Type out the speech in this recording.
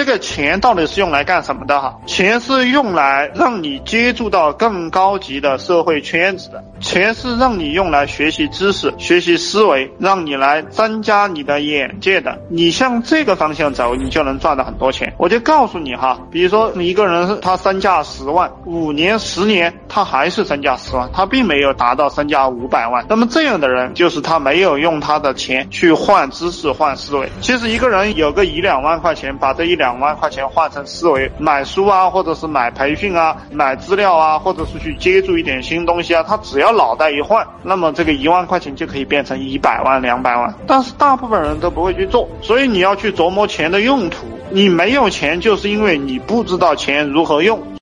这个钱到底是用来干什么的哈？钱是用来让你接触到更高级的社会圈子的，钱是让你用来学习知识、学习思维，让你来增加你的眼界的。你向这个方向走，你就能赚到很多钱。我就告诉你哈，比如说一个人他身价十万，五年、十年他还是身价十万，他并没有达到身价五百万。那么这样的人就是他没有用他的钱去换知识、换思维。其实一个人有个一两万块钱，把这一两两万块钱换成思维，买书啊，或者是买培训啊，买资料啊，或者是去接触一点新东西啊，他只要脑袋一换，那么这个一万块钱就可以变成一百万、两百万。但是大部分人都不会去做，所以你要去琢磨钱的用途。你没有钱，就是因为你不知道钱如何用。